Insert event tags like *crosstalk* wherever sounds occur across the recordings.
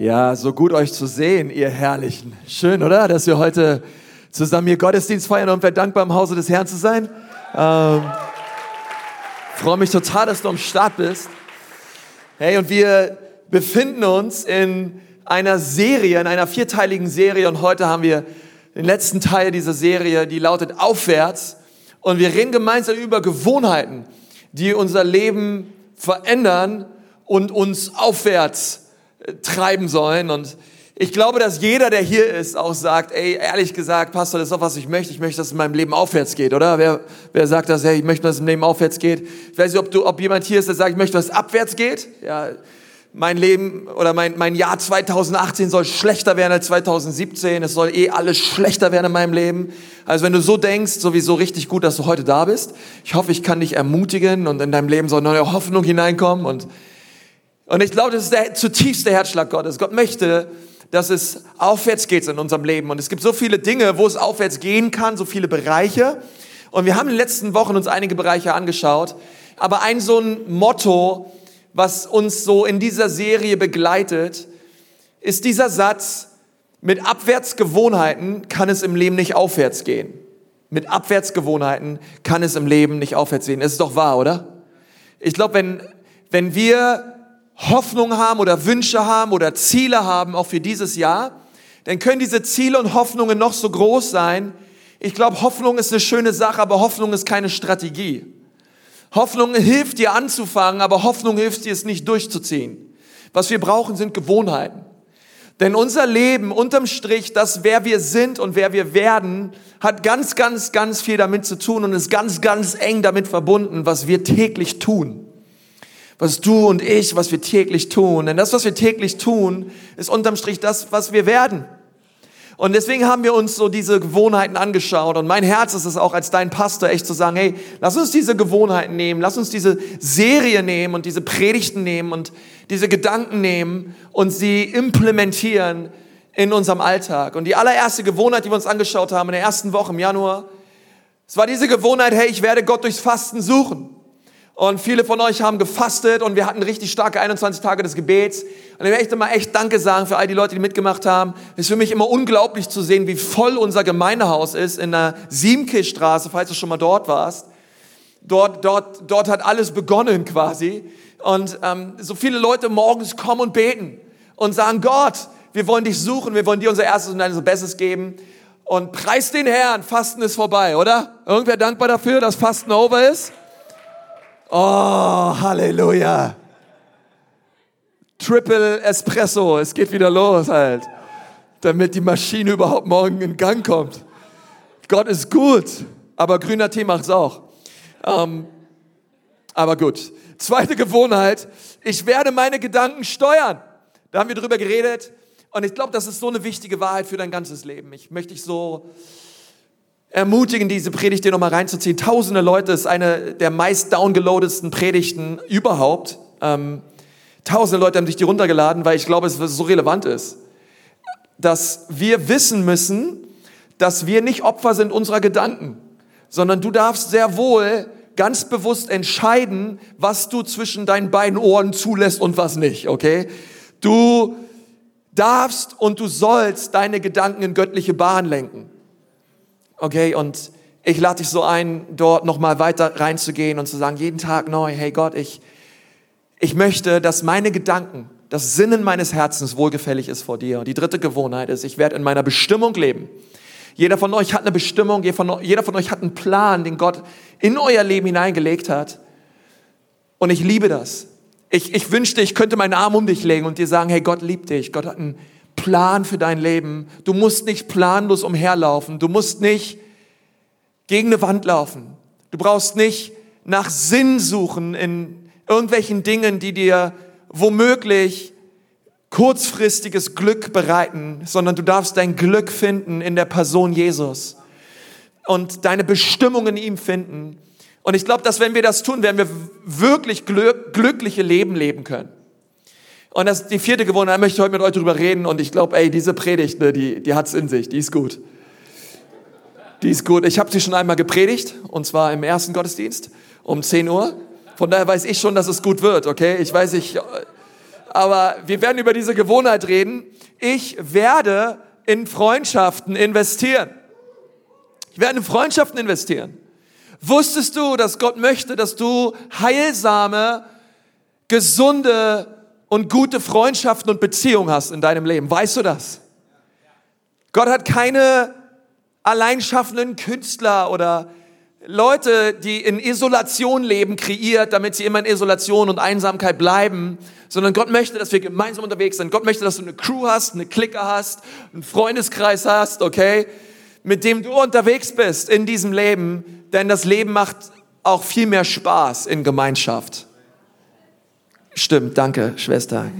Ja, so gut euch zu sehen, ihr Herrlichen. Schön, oder? Dass wir heute zusammen hier Gottesdienst feiern und wir dankbar im Hause des Herrn zu sein. Ähm, freue mich total, dass du am Start bist. Hey, und wir befinden uns in einer Serie, in einer vierteiligen Serie und heute haben wir den letzten Teil dieser Serie, die lautet Aufwärts. Und wir reden gemeinsam über Gewohnheiten, die unser Leben verändern und uns aufwärts treiben sollen. Und ich glaube, dass jeder, der hier ist, auch sagt, ey, ehrlich gesagt, Pastor, das ist doch, was ich möchte. Ich möchte, dass es in meinem Leben aufwärts geht, oder? Wer, wer sagt das, hey, ich möchte, dass es im Leben aufwärts geht? Ich weiß nicht, ob, du, ob jemand hier ist, der sagt, ich möchte, dass es abwärts geht. Ja, mein Leben oder mein, mein Jahr 2018 soll schlechter werden als 2017. Es soll eh alles schlechter werden in meinem Leben. Also wenn du so denkst, sowieso richtig gut, dass du heute da bist. Ich hoffe, ich kann dich ermutigen und in deinem Leben soll neue Hoffnung hineinkommen und und ich glaube, das ist der zutiefste Herzschlag Gottes. Gott möchte, dass es aufwärts geht in unserem Leben. Und es gibt so viele Dinge, wo es aufwärts gehen kann, so viele Bereiche. Und wir haben in den letzten Wochen uns einige Bereiche angeschaut. Aber ein so ein Motto, was uns so in dieser Serie begleitet, ist dieser Satz, mit Abwärtsgewohnheiten kann es im Leben nicht aufwärts gehen. Mit Abwärtsgewohnheiten kann es im Leben nicht aufwärts gehen. Das ist doch wahr, oder? Ich glaube, wenn, wenn wir Hoffnung haben oder Wünsche haben oder Ziele haben, auch für dieses Jahr, dann können diese Ziele und Hoffnungen noch so groß sein. Ich glaube, Hoffnung ist eine schöne Sache, aber Hoffnung ist keine Strategie. Hoffnung hilft dir anzufangen, aber Hoffnung hilft dir es nicht durchzuziehen. Was wir brauchen, sind Gewohnheiten. Denn unser Leben, unterm Strich, das, wer wir sind und wer wir werden, hat ganz, ganz, ganz viel damit zu tun und ist ganz, ganz eng damit verbunden, was wir täglich tun was du und ich, was wir täglich tun. Denn das, was wir täglich tun, ist unterm Strich das, was wir werden. Und deswegen haben wir uns so diese Gewohnheiten angeschaut. Und mein Herz ist es auch als dein Pastor echt zu sagen, hey, lass uns diese Gewohnheiten nehmen, lass uns diese Serie nehmen und diese Predigten nehmen und diese Gedanken nehmen und sie implementieren in unserem Alltag. Und die allererste Gewohnheit, die wir uns angeschaut haben in der ersten Woche im Januar, es war diese Gewohnheit, hey, ich werde Gott durchs Fasten suchen. Und viele von euch haben gefastet und wir hatten richtig starke 21 Tage des Gebets. Und ich möchte mal echt Danke sagen für all die Leute, die mitgemacht haben. Es ist für mich immer unglaublich zu sehen, wie voll unser Gemeindehaus ist in der Siemkestraße, falls du schon mal dort warst. Dort, dort, dort hat alles begonnen quasi. Und ähm, so viele Leute morgens kommen und beten und sagen, Gott, wir wollen dich suchen, wir wollen dir unser erstes und unser Bestes geben. Und preis den Herrn, Fasten ist vorbei, oder? Irgendwer dankbar dafür, dass Fasten over ist? Oh, Halleluja. Triple Espresso, es geht wieder los halt, damit die Maschine überhaupt morgen in Gang kommt. Gott ist gut, aber grüner Tee macht's auch. Ähm, aber gut. Zweite Gewohnheit, ich werde meine Gedanken steuern. Da haben wir drüber geredet und ich glaube, das ist so eine wichtige Wahrheit für dein ganzes Leben. Ich möchte dich so ermutigen, diese Predigt dir nochmal reinzuziehen. Tausende Leute ist eine der meist downgeloadetsten Predigten überhaupt. Ähm, tausende Leute haben sich die runtergeladen, weil ich glaube, es so relevant ist. Dass wir wissen müssen, dass wir nicht Opfer sind unserer Gedanken, sondern du darfst sehr wohl ganz bewusst entscheiden, was du zwischen deinen beiden Ohren zulässt und was nicht, okay? Du darfst und du sollst deine Gedanken in göttliche Bahn lenken. Okay, und ich lade dich so ein, dort nochmal weiter reinzugehen und zu sagen, jeden Tag neu, hey Gott, ich, ich möchte, dass meine Gedanken, das Sinnen meines Herzens wohlgefällig ist vor dir. Und die dritte Gewohnheit ist, ich werde in meiner Bestimmung leben. Jeder von euch hat eine Bestimmung, jeder von euch hat einen Plan, den Gott in euer Leben hineingelegt hat. Und ich liebe das. Ich, ich wünschte, ich könnte meinen Arm um dich legen und dir sagen, hey, Gott liebt dich. Gott hat einen Plan für dein Leben. Du musst nicht planlos umherlaufen. Du musst nicht gegen eine Wand laufen. Du brauchst nicht nach Sinn suchen in irgendwelchen Dingen, die dir womöglich kurzfristiges Glück bereiten, sondern du darfst dein Glück finden in der Person Jesus und deine Bestimmung in ihm finden. Und ich glaube, dass wenn wir das tun, werden wir wirklich glückliche Leben leben können. Und das die vierte Gewohnheit, da möchte ich heute mit euch drüber reden. Und ich glaube, ey, diese Predigt, ne, die, die hat's in sich, die ist gut. Die ist gut. Ich habe sie schon einmal gepredigt, und zwar im ersten Gottesdienst um 10 Uhr. Von daher weiß ich schon, dass es gut wird, okay? Ich weiß, ich, Aber wir werden über diese Gewohnheit reden. Ich werde in Freundschaften investieren. Ich werde in Freundschaften investieren. Wusstest du, dass Gott möchte, dass du heilsame, gesunde und gute Freundschaften und Beziehungen hast in deinem Leben? Weißt du das? Gott hat keine alleinschaffenden Künstler oder Leute, die in Isolation leben, kreiert, damit sie immer in Isolation und Einsamkeit bleiben, sondern Gott möchte, dass wir gemeinsam unterwegs sind. Gott möchte, dass du eine Crew hast, eine Clique hast, einen Freundeskreis hast, okay, mit dem du unterwegs bist in diesem Leben, denn das Leben macht auch viel mehr Spaß in Gemeinschaft. Stimmt, danke, Schwester.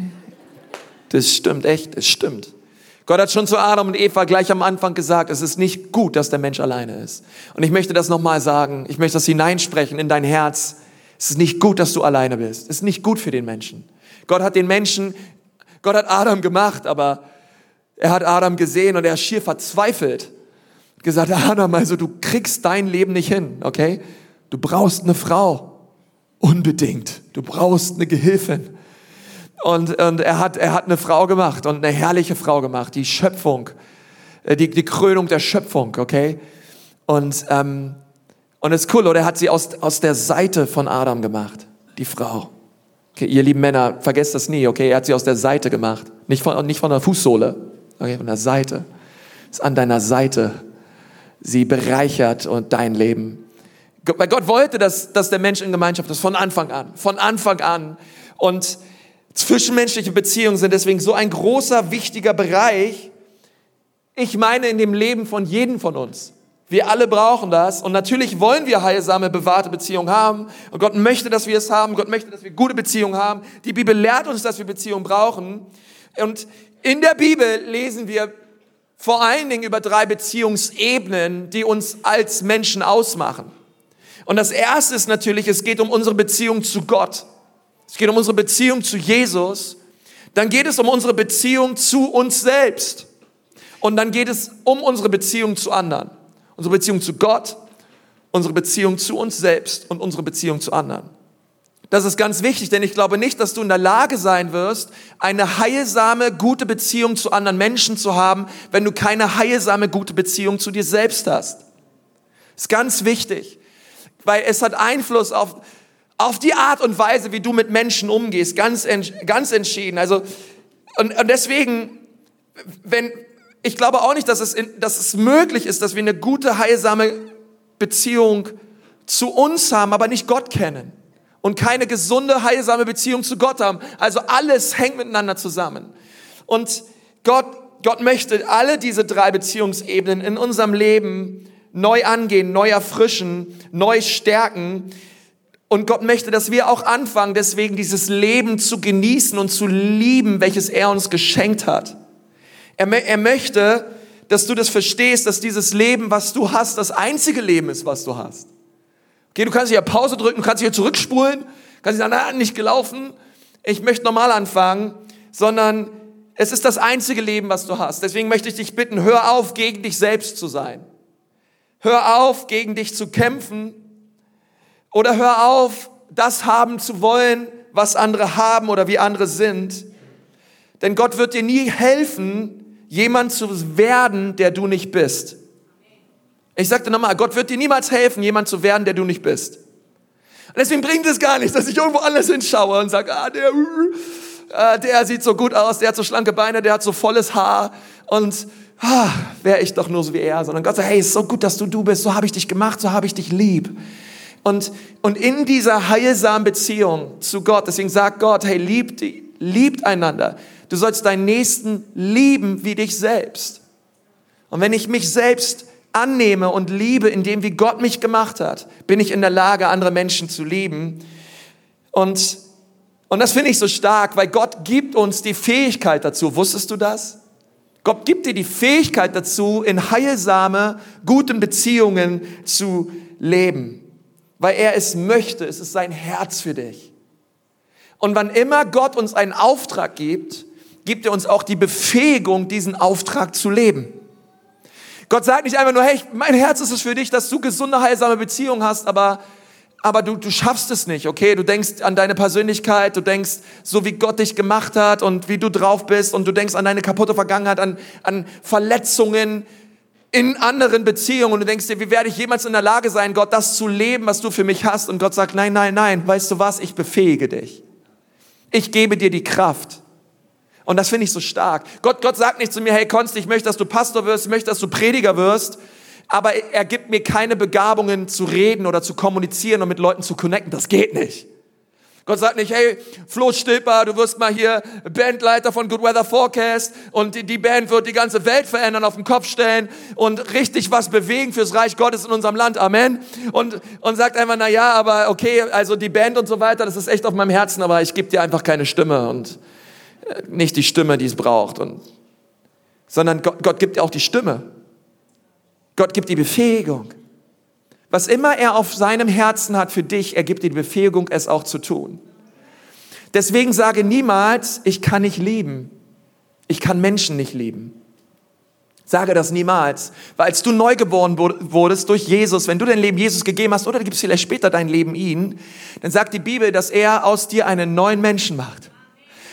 Das stimmt echt, es stimmt. Gott hat schon zu Adam und Eva gleich am Anfang gesagt, es ist nicht gut, dass der Mensch alleine ist. Und ich möchte das nochmal sagen. Ich möchte das hineinsprechen in dein Herz. Es ist nicht gut, dass du alleine bist. Es ist nicht gut für den Menschen. Gott hat den Menschen, Gott hat Adam gemacht, aber er hat Adam gesehen und er ist schier verzweifelt. Gesagt, Adam, also du kriegst dein Leben nicht hin, okay? Du brauchst eine Frau. Unbedingt. Du brauchst eine Gehilfin. Und, und er, hat, er hat eine Frau gemacht und eine herrliche Frau gemacht, die Schöpfung, äh, die, die Krönung der Schöpfung, okay? Und, ähm, und es ist cool, oder er hat sie aus, aus der Seite von Adam gemacht, die Frau. Okay, ihr lieben Männer, vergesst das nie, okay? Er hat sie aus der Seite gemacht, nicht von, nicht von der Fußsohle, okay? Von der Seite. Ist an deiner Seite. Sie bereichert und dein Leben. Weil Gott wollte, dass, dass der Mensch in Gemeinschaft ist, von Anfang an. Von Anfang an. Und Zwischenmenschliche Beziehungen sind deswegen so ein großer, wichtiger Bereich. Ich meine in dem Leben von jedem von uns. Wir alle brauchen das und natürlich wollen wir heilsame, bewahrte Beziehungen haben und Gott möchte, dass wir es haben. Gott möchte, dass wir gute Beziehungen haben. Die Bibel lehrt uns, dass wir Beziehungen brauchen und in der Bibel lesen wir vor allen Dingen über drei Beziehungsebenen, die uns als Menschen ausmachen. Und das erste ist natürlich, es geht um unsere Beziehung zu Gott es geht um unsere Beziehung zu Jesus, dann geht es um unsere Beziehung zu uns selbst. Und dann geht es um unsere Beziehung zu anderen. Unsere Beziehung zu Gott, unsere Beziehung zu uns selbst und unsere Beziehung zu anderen. Das ist ganz wichtig, denn ich glaube nicht, dass du in der Lage sein wirst, eine heilsame, gute Beziehung zu anderen Menschen zu haben, wenn du keine heilsame, gute Beziehung zu dir selbst hast. Das ist ganz wichtig, weil es hat Einfluss auf auf die Art und Weise, wie du mit Menschen umgehst, ganz, ganz entschieden. Also, und, und deswegen, wenn, ich glaube auch nicht, dass es, in, dass es möglich ist, dass wir eine gute, heilsame Beziehung zu uns haben, aber nicht Gott kennen. Und keine gesunde, heilsame Beziehung zu Gott haben. Also alles hängt miteinander zusammen. Und Gott, Gott möchte alle diese drei Beziehungsebenen in unserem Leben neu angehen, neu erfrischen, neu stärken. Und Gott möchte, dass wir auch anfangen, deswegen dieses Leben zu genießen und zu lieben, welches er uns geschenkt hat. Er, er möchte, dass du das verstehst, dass dieses Leben, was du hast, das einzige Leben ist, was du hast. Okay, du kannst hier Pause drücken, du kannst hier zurückspulen, kannst sagen, na, nicht gelaufen, ich möchte normal anfangen, sondern es ist das einzige Leben, was du hast. Deswegen möchte ich dich bitten, hör auf, gegen dich selbst zu sein. Hör auf, gegen dich zu kämpfen, oder hör auf, das haben zu wollen, was andere haben oder wie andere sind. Denn Gott wird dir nie helfen, jemand zu werden, der du nicht bist. Ich sagte nochmal, Gott wird dir niemals helfen, jemand zu werden, der du nicht bist. Und deswegen bringt es gar nichts, dass ich irgendwo anders hinschaue und sage, ah, der, äh, der sieht so gut aus, der hat so schlanke Beine, der hat so volles Haar und ah, wäre ich doch nur so wie er. Sondern Gott sagt, hey, ist so gut, dass du du bist, so habe ich dich gemacht, so habe ich dich lieb. Und, und in dieser heilsamen Beziehung zu Gott, deswegen sagt Gott, hey, liebt, liebt einander. Du sollst deinen Nächsten lieben wie dich selbst. Und wenn ich mich selbst annehme und liebe, in dem, wie Gott mich gemacht hat, bin ich in der Lage, andere Menschen zu lieben. Und, und das finde ich so stark, weil Gott gibt uns die Fähigkeit dazu. Wusstest du das? Gott gibt dir die Fähigkeit dazu, in heilsame, guten Beziehungen zu leben weil er es möchte. Es ist sein Herz für dich. Und wann immer Gott uns einen Auftrag gibt, gibt er uns auch die Befähigung, diesen Auftrag zu leben. Gott sagt nicht einfach nur, hey, mein Herz ist es für dich, dass du gesunde, heilsame Beziehungen hast, aber aber du, du schaffst es nicht, okay? Du denkst an deine Persönlichkeit, du denkst so, wie Gott dich gemacht hat und wie du drauf bist und du denkst an deine kaputte Vergangenheit, an, an Verletzungen in anderen Beziehungen und du denkst dir, wie werde ich jemals in der Lage sein, Gott das zu leben, was du für mich hast? Und Gott sagt, nein, nein, nein, weißt du was? Ich befähige dich. Ich gebe dir die Kraft. Und das finde ich so stark. Gott, Gott sagt nicht zu mir, hey Konst, ich möchte, dass du Pastor wirst, ich möchte, dass du Prediger wirst, aber er gibt mir keine Begabungen zu reden oder zu kommunizieren und mit Leuten zu connecten. Das geht nicht. Gott sagt nicht, hey, Flo Stilper, du wirst mal hier Bandleiter von Good Weather Forecast und die, Band wird die ganze Welt verändern, auf den Kopf stellen und richtig was bewegen fürs Reich Gottes in unserem Land. Amen. Und, und sagt einfach, na ja, aber okay, also die Band und so weiter, das ist echt auf meinem Herzen, aber ich gebe dir einfach keine Stimme und äh, nicht die Stimme, die es braucht. Und, sondern Gott, Gott gibt dir auch die Stimme. Gott gibt die Befähigung. Was immer er auf seinem Herzen hat für dich, er gibt die Befähigung, es auch zu tun. Deswegen sage niemals, ich kann nicht lieben. Ich kann Menschen nicht lieben. Sage das niemals. Weil als du neu geboren wurdest durch Jesus, wenn du dein Leben Jesus gegeben hast oder du gibst vielleicht später dein Leben ihm, dann sagt die Bibel, dass er aus dir einen neuen Menschen macht.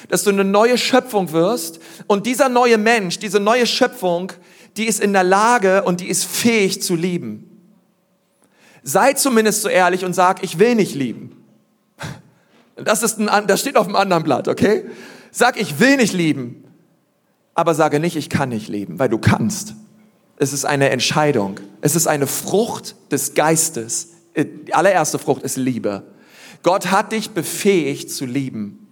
Dass du eine neue Schöpfung wirst und dieser neue Mensch, diese neue Schöpfung, die ist in der Lage und die ist fähig zu lieben. Sei zumindest so ehrlich und sag, ich will nicht lieben. *laughs* Das, ist ein, das steht auf einem anderen Blatt, okay? Sag, ich will nicht lieben. Aber sage nicht, ich kann nicht lieben, weil du kannst. Es ist eine Entscheidung. Es ist eine Frucht des Geistes. Die allererste Frucht ist Liebe. Gott hat dich befähigt zu lieben.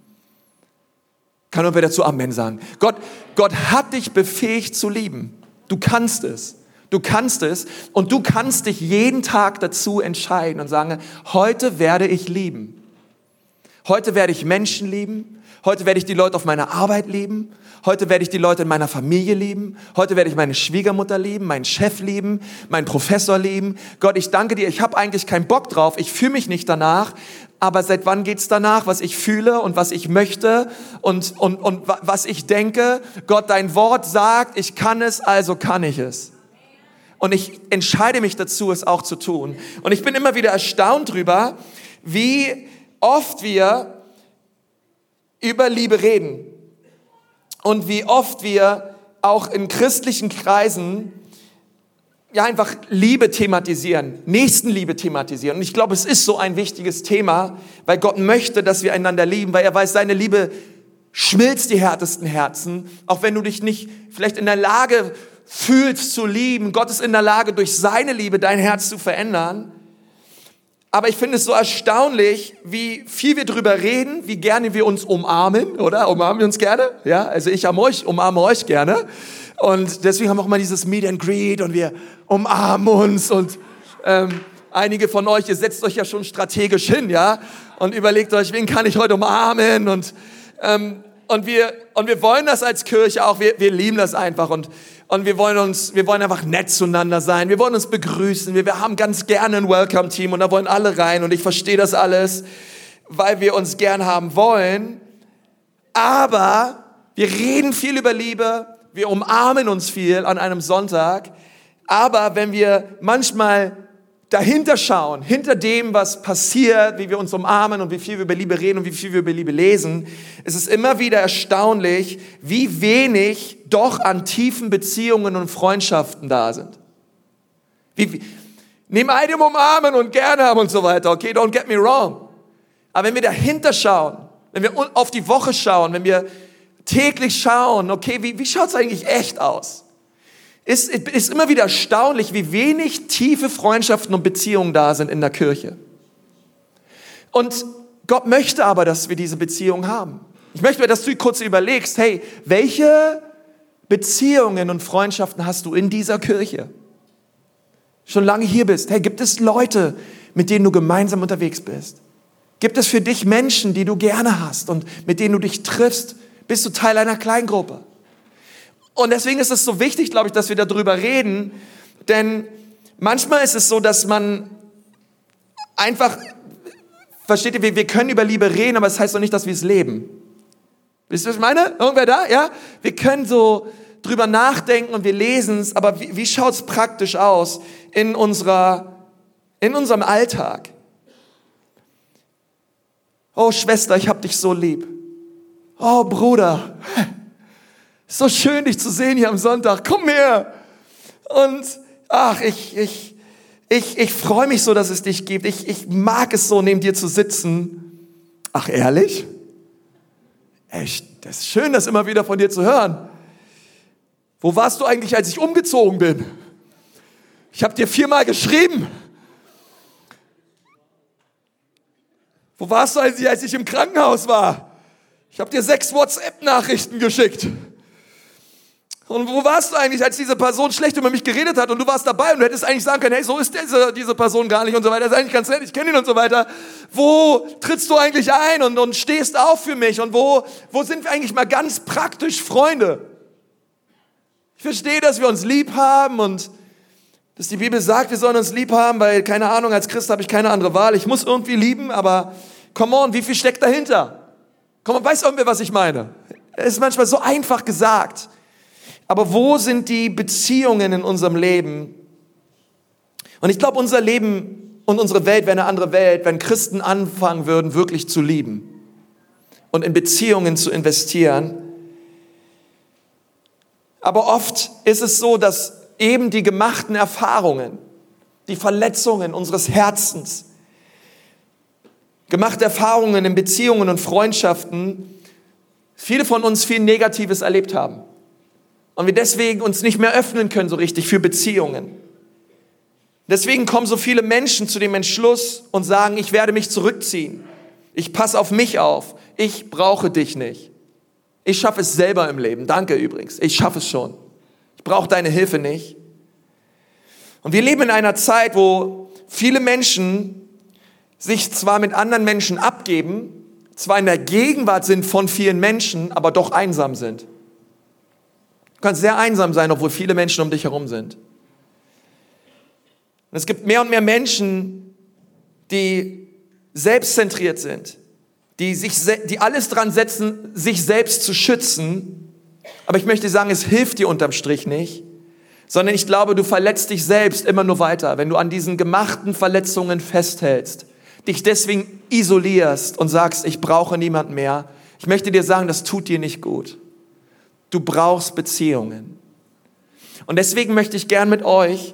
Kann nur wer dazu Amen sagen? Gott, Gott hat dich befähigt zu lieben. Du kannst es. Du kannst es und du kannst dich jeden Tag dazu entscheiden und sagen, heute werde ich lieben. Heute werde ich Menschen lieben. Heute werde ich die Leute auf meiner Arbeit lieben. Heute werde ich die Leute in meiner Familie lieben. Heute werde ich meine Schwiegermutter lieben, meinen Chef lieben, meinen Professor lieben. Gott, ich danke dir. Ich habe eigentlich keinen Bock drauf. Ich fühle mich nicht danach. Aber seit wann geht's danach, was ich fühle und was ich möchte und, und, und was ich denke? Gott, dein Wort sagt, ich kann es, also kann ich es. Und ich entscheide mich dazu, es auch zu tun. Und ich bin immer wieder erstaunt drüber, wie oft wir über Liebe reden und wie oft wir auch in christlichen Kreisen ja einfach Liebe thematisieren, Nächstenliebe thematisieren. Und ich glaube, es ist so ein wichtiges Thema, weil Gott möchte, dass wir einander lieben, weil er weiß, seine Liebe schmilzt die härtesten Herzen, auch wenn du dich nicht vielleicht in der Lage fühlst zu lieben. Gott ist in der Lage, durch seine Liebe dein Herz zu verändern. Aber ich finde es so erstaunlich, wie viel wir drüber reden, wie gerne wir uns umarmen, oder? Umarmen wir uns gerne? Ja, also ich am euch, umarme euch gerne. Und deswegen haben wir auch mal dieses Meet and Greet und wir umarmen uns und ähm, einige von euch, ihr setzt euch ja schon strategisch hin, ja, und überlegt euch, wen kann ich heute umarmen und ähm, und wir und wir wollen das als Kirche auch, wir, wir lieben das einfach und und wir wollen uns, wir wollen einfach nett zueinander sein. Wir wollen uns begrüßen. Wir, wir haben ganz gerne ein Welcome-Team und da wollen alle rein und ich verstehe das alles, weil wir uns gern haben wollen. Aber wir reden viel über Liebe. Wir umarmen uns viel an einem Sonntag. Aber wenn wir manchmal dahinter schauen, hinter dem, was passiert, wie wir uns umarmen und wie viel wir über Liebe reden und wie viel wir über Liebe lesen, ist es immer wieder erstaunlich, wie wenig doch an tiefen Beziehungen und Freundschaften da sind. Wie, wie, neben einem umarmen und gerne haben und so weiter, okay, don't get me wrong. Aber wenn wir dahinter schauen, wenn wir auf die Woche schauen, wenn wir täglich schauen, okay, wie, wie schaut es eigentlich echt aus? Ist, ist immer wieder erstaunlich, wie wenig tiefe Freundschaften und Beziehungen da sind in der Kirche. Und Gott möchte aber, dass wir diese Beziehung haben. Ich möchte, dass du kurz überlegst, hey, welche Beziehungen und Freundschaften hast du in dieser Kirche? Schon lange hier bist. Hey, gibt es Leute, mit denen du gemeinsam unterwegs bist? Gibt es für dich Menschen, die du gerne hast und mit denen du dich triffst? Bist du Teil einer Kleingruppe? Und deswegen ist es so wichtig, glaube ich, dass wir darüber reden, denn manchmal ist es so, dass man einfach, versteht ihr, wir, wir können über Liebe reden, aber es das heißt doch nicht, dass wir es leben. Wisst ihr, was ich meine? Irgendwer da? Ja? Wir können so drüber nachdenken und wir lesen es, aber wie, wie schaut es praktisch aus in unserer, in unserem Alltag? Oh Schwester, ich hab dich so lieb. Oh Bruder, so schön dich zu sehen hier am Sonntag. Komm her. Und ach, ich, ich, ich, ich freue mich so, dass es dich gibt. Ich, ich mag es so, neben dir zu sitzen. Ach, ehrlich? Echt, das ist schön, das immer wieder von dir zu hören. Wo warst du eigentlich, als ich umgezogen bin? Ich habe dir viermal geschrieben. Wo warst du, als ich, als ich im Krankenhaus war? Ich habe dir sechs WhatsApp-Nachrichten geschickt. Und wo warst du eigentlich, als diese Person schlecht über mich geredet hat und du warst dabei und du hättest eigentlich sagen können, hey, so ist diese, diese Person gar nicht und so weiter, das ist eigentlich ganz nett, ich kenne ihn und so weiter. Wo trittst du eigentlich ein und, und stehst auf für mich und wo, wo sind wir eigentlich mal ganz praktisch Freunde? Ich verstehe, dass wir uns lieb haben und dass die Bibel sagt, wir sollen uns lieb haben, weil, keine Ahnung, als Christ habe ich keine andere Wahl. Ich muss irgendwie lieben, aber come on, wie viel steckt dahinter? Komm on, weiß irgendwer, was ich meine? Es ist manchmal so einfach gesagt. Aber wo sind die Beziehungen in unserem Leben? Und ich glaube, unser Leben und unsere Welt wäre eine andere Welt, wenn Christen anfangen würden, wirklich zu lieben und in Beziehungen zu investieren. Aber oft ist es so, dass eben die gemachten Erfahrungen, die Verletzungen unseres Herzens, gemachte Erfahrungen in Beziehungen und Freundschaften, viele von uns viel Negatives erlebt haben. Und wir deswegen uns nicht mehr öffnen können so richtig für Beziehungen. Deswegen kommen so viele Menschen zu dem Entschluss und sagen, ich werde mich zurückziehen. Ich passe auf mich auf. Ich brauche dich nicht. Ich schaffe es selber im Leben. Danke übrigens. Ich schaffe es schon. Ich brauche deine Hilfe nicht. Und wir leben in einer Zeit, wo viele Menschen sich zwar mit anderen Menschen abgeben, zwar in der Gegenwart sind von vielen Menschen, aber doch einsam sind. Du kannst sehr einsam sein, obwohl viele Menschen um dich herum sind. Und es gibt mehr und mehr Menschen, die selbstzentriert sind, die, sich, die alles dran setzen, sich selbst zu schützen. Aber ich möchte sagen, es hilft dir unterm Strich nicht, sondern ich glaube, du verletzt dich selbst immer nur weiter, wenn du an diesen gemachten Verletzungen festhältst, dich deswegen isolierst und sagst, ich brauche niemand mehr. Ich möchte dir sagen, das tut dir nicht gut. Du brauchst Beziehungen. Und deswegen möchte ich gern mit euch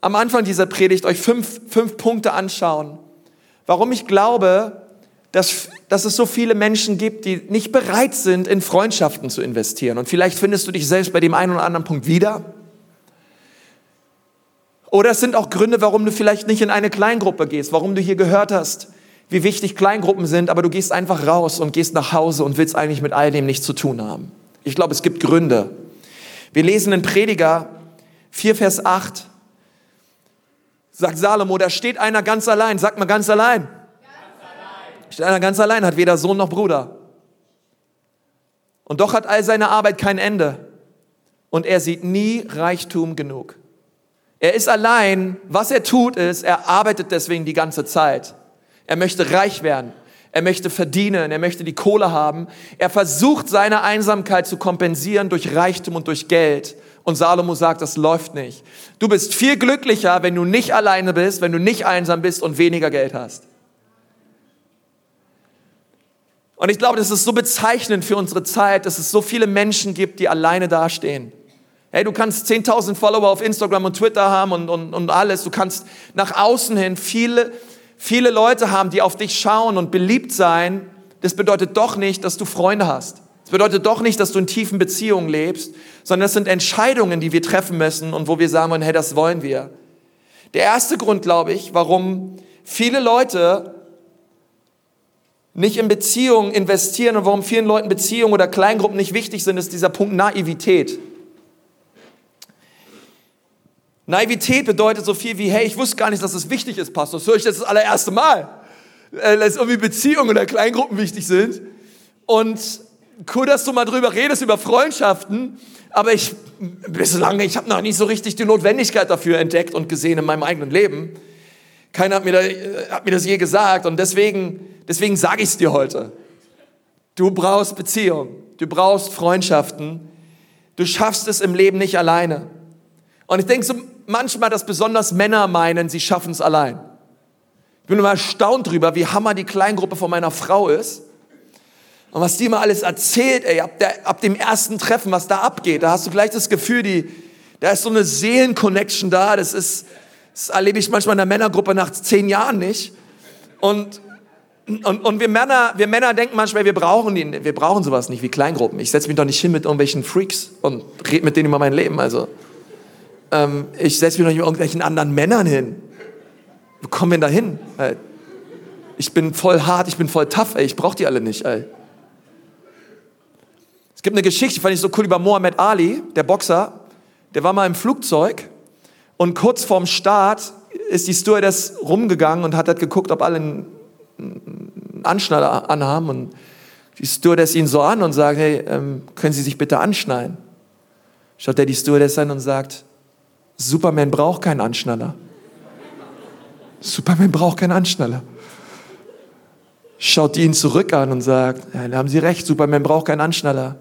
am Anfang dieser Predigt euch fünf, fünf Punkte anschauen, warum ich glaube, dass, dass es so viele Menschen gibt, die nicht bereit sind, in Freundschaften zu investieren. Und vielleicht findest du dich selbst bei dem einen oder anderen Punkt wieder. Oder es sind auch Gründe, warum du vielleicht nicht in eine Kleingruppe gehst, warum du hier gehört hast, wie wichtig Kleingruppen sind, aber du gehst einfach raus und gehst nach Hause und willst eigentlich mit all dem nichts zu tun haben. Ich glaube, es gibt Gründe. Wir lesen in Prediger 4, Vers 8, sagt Salomo, da steht einer ganz allein. Sagt mal ganz allein. Ganz allein. Steht einer ganz allein, hat weder Sohn noch Bruder. Und doch hat all seine Arbeit kein Ende. Und er sieht nie Reichtum genug. Er ist allein. Was er tut ist, er arbeitet deswegen die ganze Zeit. Er möchte reich werden. Er möchte verdienen. Er möchte die Kohle haben. Er versucht seine Einsamkeit zu kompensieren durch Reichtum und durch Geld. Und Salomo sagt, das läuft nicht. Du bist viel glücklicher, wenn du nicht alleine bist, wenn du nicht einsam bist und weniger Geld hast. Und ich glaube, das ist so bezeichnend für unsere Zeit, dass es so viele Menschen gibt, die alleine dastehen. Hey, du kannst 10.000 Follower auf Instagram und Twitter haben und, und, und alles. Du kannst nach außen hin viele viele Leute haben, die auf dich schauen und beliebt sein, das bedeutet doch nicht, dass du Freunde hast. Das bedeutet doch nicht, dass du in tiefen Beziehungen lebst, sondern das sind Entscheidungen, die wir treffen müssen und wo wir sagen wollen, hey, das wollen wir. Der erste Grund, glaube ich, warum viele Leute nicht in Beziehungen investieren und warum vielen Leuten Beziehungen oder Kleingruppen nicht wichtig sind, ist dieser Punkt Naivität. Naivität bedeutet so viel wie, hey, ich wusste gar nicht, dass es wichtig ist, Pastor. Das höre ich jetzt das allererste Mal. Äh, dass irgendwie Beziehungen oder Kleingruppen wichtig sind. Und cool, dass du mal drüber redest, über Freundschaften. Aber ich, bislang, ich habe noch nicht so richtig die Notwendigkeit dafür entdeckt und gesehen in meinem eigenen Leben. Keiner hat mir, da, äh, hat mir das je gesagt. Und deswegen, deswegen sage ich es dir heute. Du brauchst Beziehung. Du brauchst Freundschaften. Du schaffst es im Leben nicht alleine. Und ich denke so manchmal, dass besonders Männer meinen, sie schaffen es allein. Ich bin immer erstaunt drüber, wie hammer die Kleingruppe von meiner Frau ist. Und was die immer alles erzählt, ey, ab, der, ab dem ersten Treffen, was da abgeht, da hast du gleich das Gefühl, die, da ist so eine Seelenconnection da. Das ist, das erlebe ich manchmal in der Männergruppe nach zehn Jahren nicht. Und, und, und wir, Männer, wir Männer denken manchmal, wir brauchen, die, wir brauchen sowas nicht wie Kleingruppen. Ich setze mich doch nicht hin mit irgendwelchen Freaks und rede mit denen über mein Leben. Also, ähm, ich setze mich doch nicht mit irgendwelchen anderen Männern hin. Wo kommen wir denn da hin? Ich bin voll hart, ich bin voll tough, ey. ich brauche die alle nicht. Ey. Es gibt eine Geschichte, fand ich so cool über Mohammed Ali, der Boxer. Der war mal im Flugzeug und kurz vorm Start ist die Stewardess rumgegangen und hat halt geguckt, ob alle einen Anschnaller anhaben. Und die Stewardess ihn so an und sagt, hey, ähm, können Sie sich bitte anschnallen? Schaut er die Stewardess an und sagt, Superman braucht keinen Anschnaller. Superman braucht keinen Anschnaller. Schaut ihn zurück an und sagt, ja, da haben Sie recht, Superman braucht keinen Anschnaller.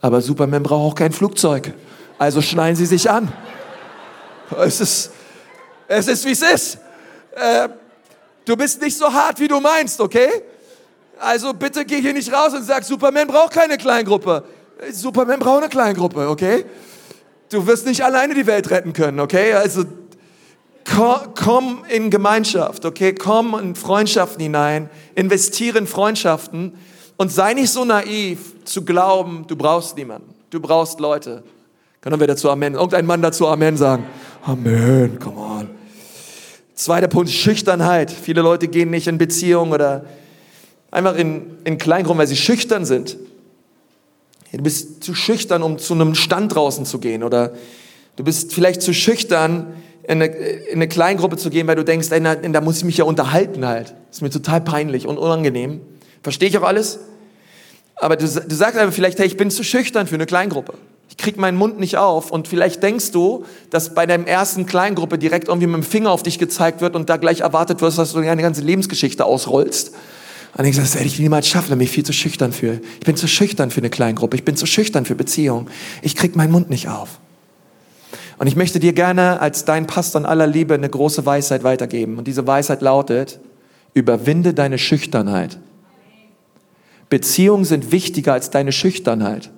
Aber Superman braucht auch kein Flugzeug. Also schnallen Sie sich an. Es ist, es ist wie es ist. Äh, du bist nicht so hart, wie du meinst, okay? Also bitte geh hier nicht raus und sag, Superman braucht keine Kleingruppe. Superman braucht eine Kleingruppe, okay? Du wirst nicht alleine die Welt retten können, okay? Also komm in Gemeinschaft, okay? Komm in Freundschaften hinein, investiere in Freundschaften und sei nicht so naiv zu glauben, du brauchst niemanden. Du brauchst Leute. Können wir dazu Amen? Irgendein Mann dazu Amen sagen? Amen, come on. Zweiter Punkt, Schüchternheit. Viele Leute gehen nicht in Beziehung oder einfach in, in Kleingruppen, weil sie schüchtern sind. Du bist zu schüchtern, um zu einem Stand draußen zu gehen oder du bist vielleicht zu schüchtern, in eine, in eine Kleingruppe zu gehen, weil du denkst, ey, na, da muss ich mich ja unterhalten halt. Das ist mir total peinlich und unangenehm. Verstehe ich auch alles? Aber du, du sagst aber vielleicht, hey, ich bin zu schüchtern für eine Kleingruppe ich krieg meinen Mund nicht auf und vielleicht denkst du, dass bei deinem ersten Kleingruppe direkt irgendwie mit dem Finger auf dich gezeigt wird und da gleich erwartet wird, dass du deine ganze Lebensgeschichte ausrollst. Und ich sage, das werde ich niemals schaffen, da bin ich viel zu schüchtern für. Ich bin zu schüchtern für eine Kleingruppe, ich bin zu schüchtern für Beziehungen. Ich krieg meinen Mund nicht auf. Und ich möchte dir gerne als dein Pastor in aller Liebe eine große Weisheit weitergeben. Und diese Weisheit lautet, überwinde deine Schüchternheit. Beziehungen sind wichtiger als deine Schüchternheit.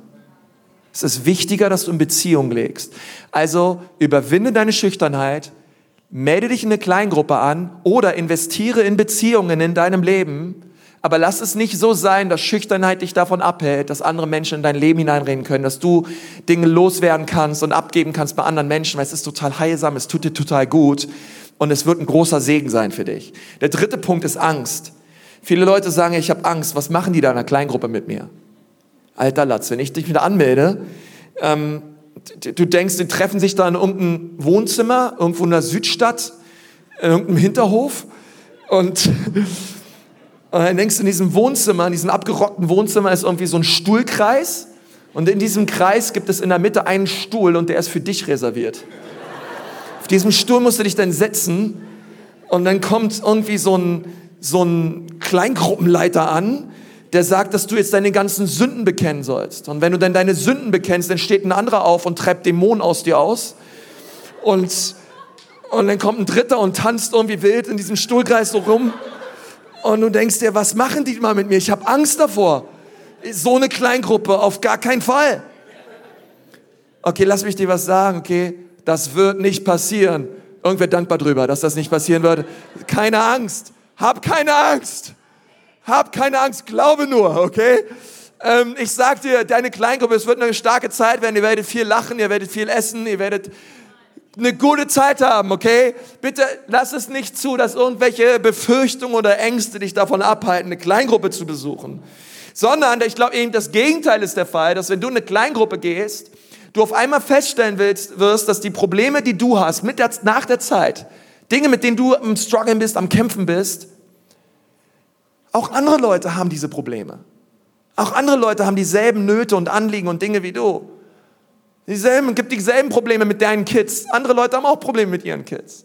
Es ist wichtiger, dass du in Beziehung legst. Also überwinde deine Schüchternheit, melde dich in eine Kleingruppe an oder investiere in Beziehungen in deinem Leben. Aber lass es nicht so sein, dass Schüchternheit dich davon abhält, dass andere Menschen in dein Leben hineinreden können, dass du Dinge loswerden kannst und abgeben kannst bei anderen Menschen, weil es ist total heilsam, es tut dir total gut und es wird ein großer Segen sein für dich. Der dritte Punkt ist Angst. Viele Leute sagen, ich habe Angst. Was machen die da in einer Kleingruppe mit mir? alter Latz, wenn ich dich wieder anmelde, ähm, du denkst, die treffen sich da in irgendeinem Wohnzimmer, irgendwo in der Südstadt, in irgendeinem Hinterhof und, *laughs* und dann denkst du, in diesem Wohnzimmer, in diesem abgerockten Wohnzimmer ist irgendwie so ein Stuhlkreis und in diesem Kreis gibt es in der Mitte einen Stuhl und der ist für dich reserviert. Auf diesem Stuhl musst du dich dann setzen und dann kommt irgendwie so ein, so ein Kleingruppenleiter an der sagt, dass du jetzt deine ganzen Sünden bekennen sollst. Und wenn du dann deine Sünden bekennst, dann steht ein anderer auf und treibt Dämonen aus dir aus. Und, und dann kommt ein dritter und tanzt irgendwie wild in diesem Stuhlkreis so rum. Und du denkst dir, was machen die mal mit mir? Ich habe Angst davor. So eine Kleingruppe, auf gar keinen Fall. Okay, lass mich dir was sagen, okay? Das wird nicht passieren. Irgendwer dankbar drüber, dass das nicht passieren würde. Keine Angst. Hab keine Angst. Hab keine Angst, glaube nur, okay? Ähm, ich sag dir, deine Kleingruppe, es wird eine starke Zeit werden. Ihr werdet viel lachen, ihr werdet viel essen, ihr werdet eine gute Zeit haben, okay? Bitte lass es nicht zu, dass irgendwelche Befürchtungen oder Ängste dich davon abhalten, eine Kleingruppe zu besuchen. Sondern, ich glaube eben, das Gegenteil ist der Fall, dass wenn du in eine Kleingruppe gehst, du auf einmal feststellen willst, wirst, dass die Probleme, die du hast, mit der, nach der Zeit, Dinge, mit denen du am Struggeln bist, am Kämpfen bist, auch andere Leute haben diese Probleme. Auch andere Leute haben dieselben Nöte und Anliegen und Dinge wie du. Dieselben, gibt dieselben Probleme mit deinen Kids. Andere Leute haben auch Probleme mit ihren Kids.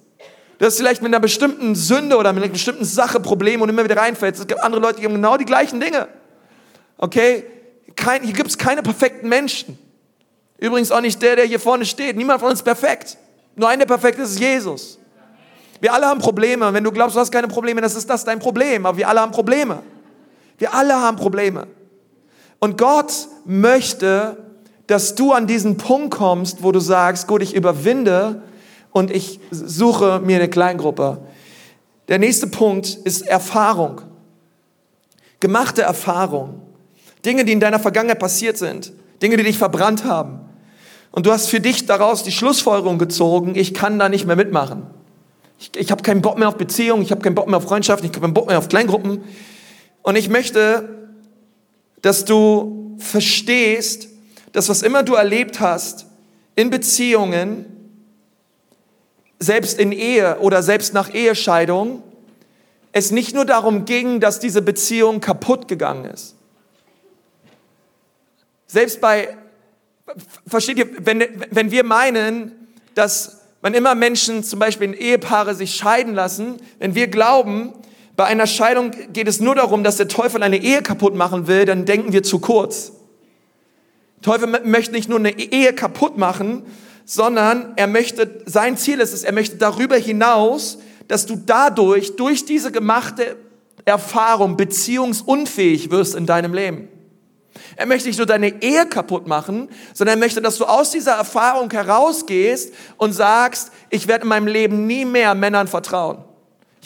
Du hast vielleicht mit einer bestimmten Sünde oder mit einer bestimmten Sache Probleme und immer wieder reinfällst. Es gibt andere Leute, die haben genau die gleichen Dinge. Okay? Kein, hier gibt es keine perfekten Menschen. Übrigens auch nicht der, der hier vorne steht. Niemand von uns ist perfekt. Nur einer, der perfekt ist, ist Jesus. Wir alle haben Probleme. Wenn du glaubst, du hast keine Probleme, dann ist das dein Problem. Aber wir alle haben Probleme. Wir alle haben Probleme. Und Gott möchte, dass du an diesen Punkt kommst, wo du sagst, gut, ich überwinde und ich suche mir eine Kleingruppe. Der nächste Punkt ist Erfahrung. Gemachte Erfahrung. Dinge, die in deiner Vergangenheit passiert sind. Dinge, die dich verbrannt haben. Und du hast für dich daraus die Schlussfolgerung gezogen, ich kann da nicht mehr mitmachen. Ich, ich habe keinen Bock mehr auf Beziehungen, ich habe keinen Bock mehr auf Freundschaften, ich habe keinen Bock mehr auf Kleingruppen. Und ich möchte, dass du verstehst, dass was immer du erlebt hast in Beziehungen, selbst in Ehe oder selbst nach Ehescheidung, es nicht nur darum ging, dass diese Beziehung kaputt gegangen ist. Selbst bei, versteht ihr, wenn, wenn wir meinen, dass wann immer Menschen, zum Beispiel in Ehepaare, sich scheiden lassen, wenn wir glauben, bei einer Scheidung geht es nur darum, dass der Teufel eine Ehe kaputt machen will, dann denken wir zu kurz. Teufel möchte nicht nur eine Ehe kaputt machen, sondern er möchte, sein Ziel ist es, er möchte darüber hinaus, dass du dadurch, durch diese gemachte Erfahrung, beziehungsunfähig wirst in deinem Leben. Er möchte nicht nur deine Ehe kaputt machen, sondern er möchte, dass du aus dieser Erfahrung herausgehst und sagst, ich werde in meinem Leben nie mehr Männern vertrauen.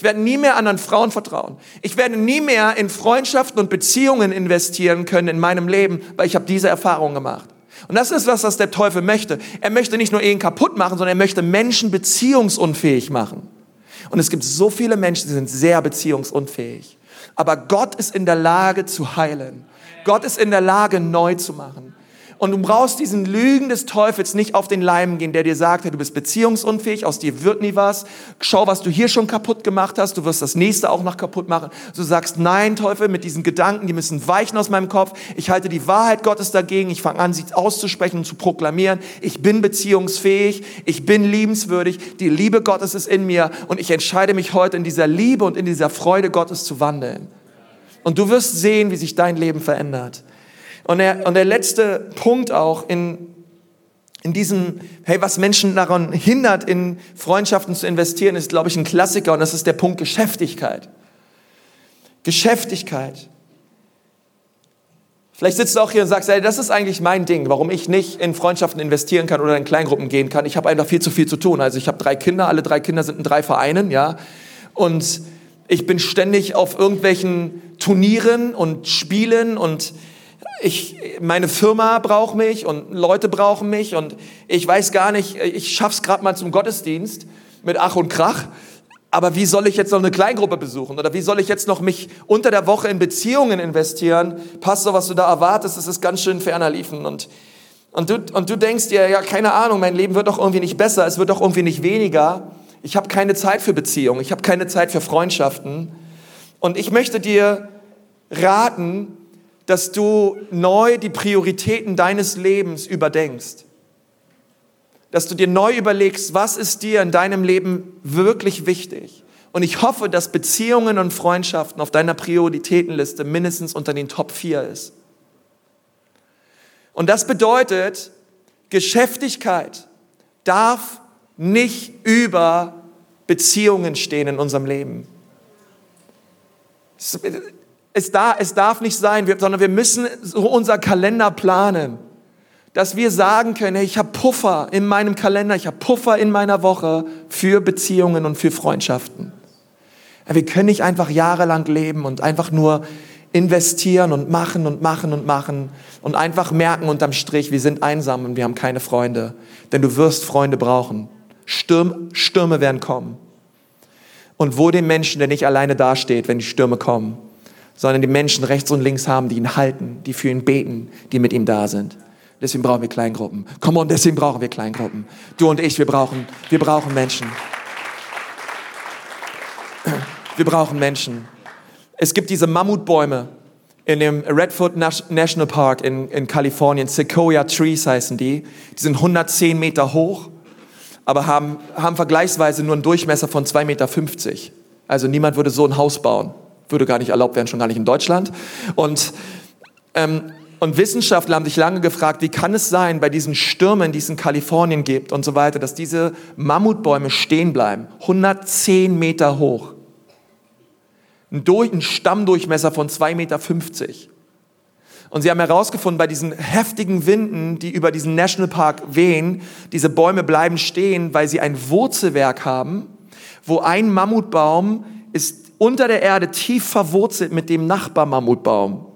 Ich werde nie mehr anderen Frauen vertrauen. Ich werde nie mehr in Freundschaften und Beziehungen investieren können in meinem Leben, weil ich habe diese Erfahrung gemacht. Und das ist was, was der Teufel möchte. Er möchte nicht nur Ehen kaputt machen, sondern er möchte Menschen beziehungsunfähig machen. Und es gibt so viele Menschen, die sind sehr beziehungsunfähig. Aber Gott ist in der Lage zu heilen. Gott ist in der Lage, neu zu machen. Und du brauchst diesen Lügen des Teufels nicht auf den Leim gehen, der dir sagt, du bist beziehungsunfähig, aus dir wird nie was. Schau, was du hier schon kaputt gemacht hast, du wirst das nächste auch noch kaputt machen. Du sagst, nein, Teufel, mit diesen Gedanken, die müssen weichen aus meinem Kopf. Ich halte die Wahrheit Gottes dagegen. Ich fange an, sie auszusprechen und zu proklamieren. Ich bin beziehungsfähig. Ich bin liebenswürdig. Die Liebe Gottes ist in mir. Und ich entscheide mich heute in dieser Liebe und in dieser Freude Gottes zu wandeln. Und du wirst sehen, wie sich dein Leben verändert. Und der, und der letzte Punkt auch in, in diesem, hey, was Menschen daran hindert, in Freundschaften zu investieren, ist, glaube ich, ein Klassiker und das ist der Punkt Geschäftigkeit. Geschäftigkeit. Vielleicht sitzt du auch hier und sagst, hey, das ist eigentlich mein Ding, warum ich nicht in Freundschaften investieren kann oder in Kleingruppen gehen kann. Ich habe einfach viel zu viel zu tun. Also ich habe drei Kinder, alle drei Kinder sind in drei Vereinen, ja. Und ich bin ständig auf irgendwelchen Turnieren und Spielen und ich, meine Firma braucht mich und Leute brauchen mich und ich weiß gar nicht, ich schaff's gerade mal zum Gottesdienst mit Ach und Krach. Aber wie soll ich jetzt noch eine Kleingruppe besuchen? Oder wie soll ich jetzt noch mich unter der Woche in Beziehungen investieren? Pastor, was du da erwartest, das ist ganz schön ferner liefen. Und, und, du, und du denkst dir, ja, keine Ahnung, mein Leben wird doch irgendwie nicht besser, es wird doch irgendwie nicht weniger. Ich habe keine Zeit für Beziehungen, ich habe keine Zeit für Freundschaften. Und ich möchte dir raten, dass du neu die Prioritäten deines Lebens überdenkst. Dass du dir neu überlegst, was ist dir in deinem Leben wirklich wichtig. Und ich hoffe, dass Beziehungen und Freundschaften auf deiner Prioritätenliste mindestens unter den Top 4 ist. Und das bedeutet, Geschäftigkeit darf nicht über Beziehungen stehen in unserem Leben. Es, da, es darf nicht sein, wir, sondern wir müssen so unser Kalender planen, dass wir sagen können, hey, ich habe Puffer in meinem Kalender, ich habe Puffer in meiner Woche für Beziehungen und für Freundschaften. Wir können nicht einfach jahrelang leben und einfach nur investieren und machen und machen und machen und einfach merken unterm Strich, wir sind einsam und wir haben keine Freunde. Denn du wirst Freunde brauchen. Stürme, Stürme werden kommen. Und wo den Menschen, der nicht alleine dasteht, wenn die Stürme kommen, sondern die Menschen rechts und links haben, die ihn halten, die für ihn beten, die mit ihm da sind. Deswegen brauchen wir Kleingruppen. Komm on, deswegen brauchen wir Kleingruppen. Du und ich, wir brauchen, wir brauchen Menschen. Wir brauchen Menschen. Es gibt diese Mammutbäume in dem Redwood National Park in, in Kalifornien. Sequoia Trees heißen die. Die sind 110 Meter hoch, aber haben, haben vergleichsweise nur einen Durchmesser von 2,50 Meter. Also niemand würde so ein Haus bauen würde gar nicht erlaubt werden, schon gar nicht in Deutschland. Und, ähm, und Wissenschaftler haben sich lange gefragt, wie kann es sein, bei diesen Stürmen, die es in Kalifornien gibt und so weiter, dass diese Mammutbäume stehen bleiben, 110 Meter hoch, ein Stammdurchmesser von 2,50 Meter. Und sie haben herausgefunden, bei diesen heftigen Winden, die über diesen Nationalpark wehen, diese Bäume bleiben stehen, weil sie ein Wurzelwerk haben, wo ein Mammutbaum ist unter der Erde tief verwurzelt mit dem Nachbarmammutbaum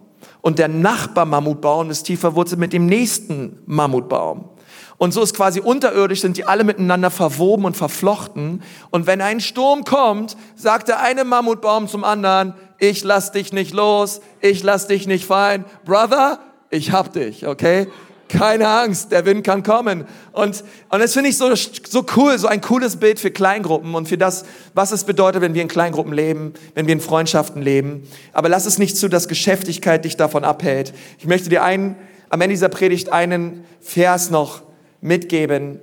und der Nachbarmammutbaum ist tief verwurzelt mit dem nächsten Mammutbaum. Und so ist quasi unterirdisch, sind die alle miteinander verwoben und verflochten. Und wenn ein Sturm kommt, sagt der eine Mammutbaum zum anderen, ich lass dich nicht los, ich lass dich nicht fallen. Brother, ich hab dich, okay? Keine Angst, der Wind kann kommen. Und, und das finde ich so, so cool, so ein cooles Bild für Kleingruppen und für das, was es bedeutet, wenn wir in Kleingruppen leben, wenn wir in Freundschaften leben. Aber lass es nicht zu, dass Geschäftigkeit dich davon abhält. Ich möchte dir einen, am Ende dieser Predigt einen Vers noch mitgeben,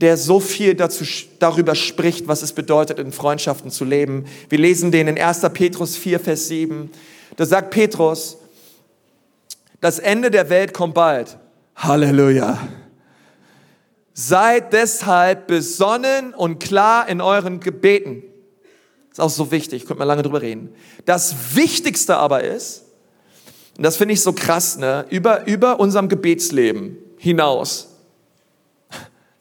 der so viel dazu, darüber spricht, was es bedeutet, in Freundschaften zu leben. Wir lesen den in 1. Petrus 4, Vers 7. Da sagt Petrus, das Ende der Welt kommt bald. Halleluja. Seid deshalb besonnen und klar in euren Gebeten. Ist auch so wichtig, könnte man lange drüber reden. Das Wichtigste aber ist, und das finde ich so krass, ne, über, über unserem Gebetsleben hinaus.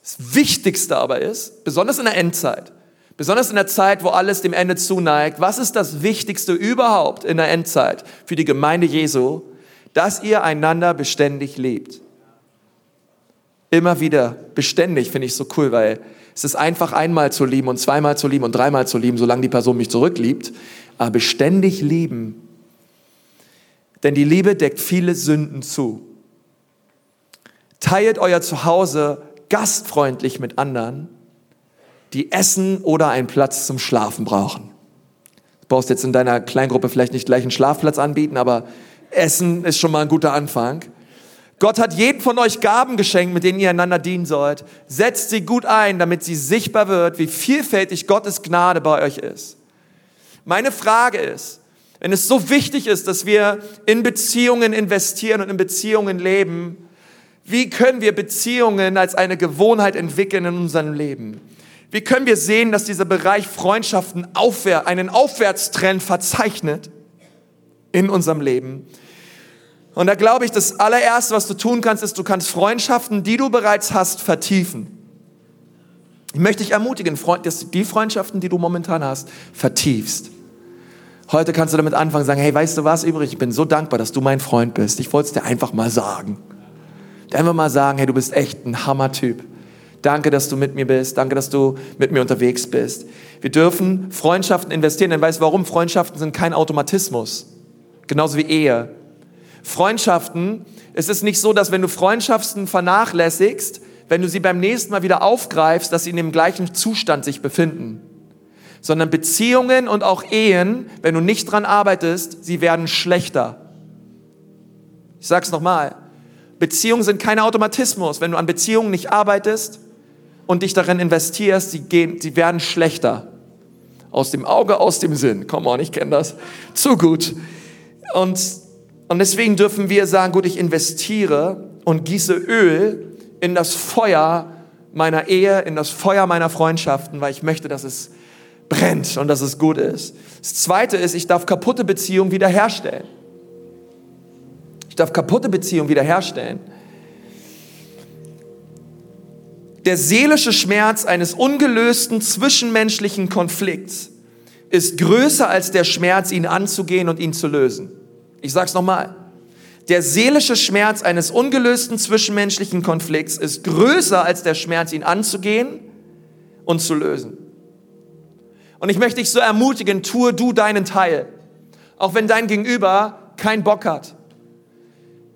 Das Wichtigste aber ist, besonders in der Endzeit, besonders in der Zeit, wo alles dem Ende zuneigt, was ist das Wichtigste überhaupt in der Endzeit für die Gemeinde Jesu? Dass ihr einander beständig liebt. Immer wieder beständig finde ich so cool, weil es ist einfach einmal zu lieben und zweimal zu lieben und dreimal zu lieben, solange die Person mich zurückliebt. Aber beständig lieben. Denn die Liebe deckt viele Sünden zu. Teilt euer Zuhause gastfreundlich mit anderen, die Essen oder einen Platz zum Schlafen brauchen. Du brauchst jetzt in deiner Kleingruppe vielleicht nicht gleich einen Schlafplatz anbieten, aber Essen ist schon mal ein guter Anfang. Gott hat jedem von euch Gaben geschenkt, mit denen ihr einander dienen sollt. Setzt sie gut ein, damit sie sichtbar wird, wie vielfältig Gottes Gnade bei euch ist. Meine Frage ist, wenn es so wichtig ist, dass wir in Beziehungen investieren und in Beziehungen leben, wie können wir Beziehungen als eine Gewohnheit entwickeln in unserem Leben? Wie können wir sehen, dass dieser Bereich Freundschaften aufwär einen Aufwärtstrend verzeichnet in unserem Leben? Und da glaube ich, das allererste, was du tun kannst, ist, du kannst Freundschaften, die du bereits hast, vertiefen. Ich möchte dich ermutigen, dass du die Freundschaften, die du momentan hast, vertiefst. Heute kannst du damit anfangen, sagen, hey, weißt du was übrig? Ich bin so dankbar, dass du mein Freund bist. Ich wollte es dir einfach mal sagen. Einfach mal sagen, hey, du bist echt ein Hammertyp. Danke, dass du mit mir bist. Danke, dass du mit mir unterwegs bist. Wir dürfen Freundschaften investieren, denn weißt du warum? Freundschaften sind kein Automatismus. Genauso wie Ehe. Freundschaften, es ist nicht so, dass wenn du Freundschaften vernachlässigst, wenn du sie beim nächsten Mal wieder aufgreifst, dass sie in dem gleichen Zustand sich befinden. Sondern Beziehungen und auch Ehen, wenn du nicht dran arbeitest, sie werden schlechter. Ich sag's nochmal. Beziehungen sind kein Automatismus. Wenn du an Beziehungen nicht arbeitest und dich darin investierst, sie, gehen, sie werden schlechter. Aus dem Auge, aus dem Sinn. Come on, ich kenne das zu gut. Und und deswegen dürfen wir sagen, gut, ich investiere und gieße Öl in das Feuer meiner Ehe, in das Feuer meiner Freundschaften, weil ich möchte, dass es brennt und dass es gut ist. Das zweite ist, ich darf kaputte Beziehungen wiederherstellen. Ich darf kaputte Beziehungen wiederherstellen. Der seelische Schmerz eines ungelösten zwischenmenschlichen Konflikts ist größer als der Schmerz, ihn anzugehen und ihn zu lösen. Ich sage es nochmal. Der seelische Schmerz eines ungelösten zwischenmenschlichen Konflikts ist größer als der Schmerz, ihn anzugehen und zu lösen. Und ich möchte dich so ermutigen, tue du deinen Teil. Auch wenn dein Gegenüber keinen Bock hat.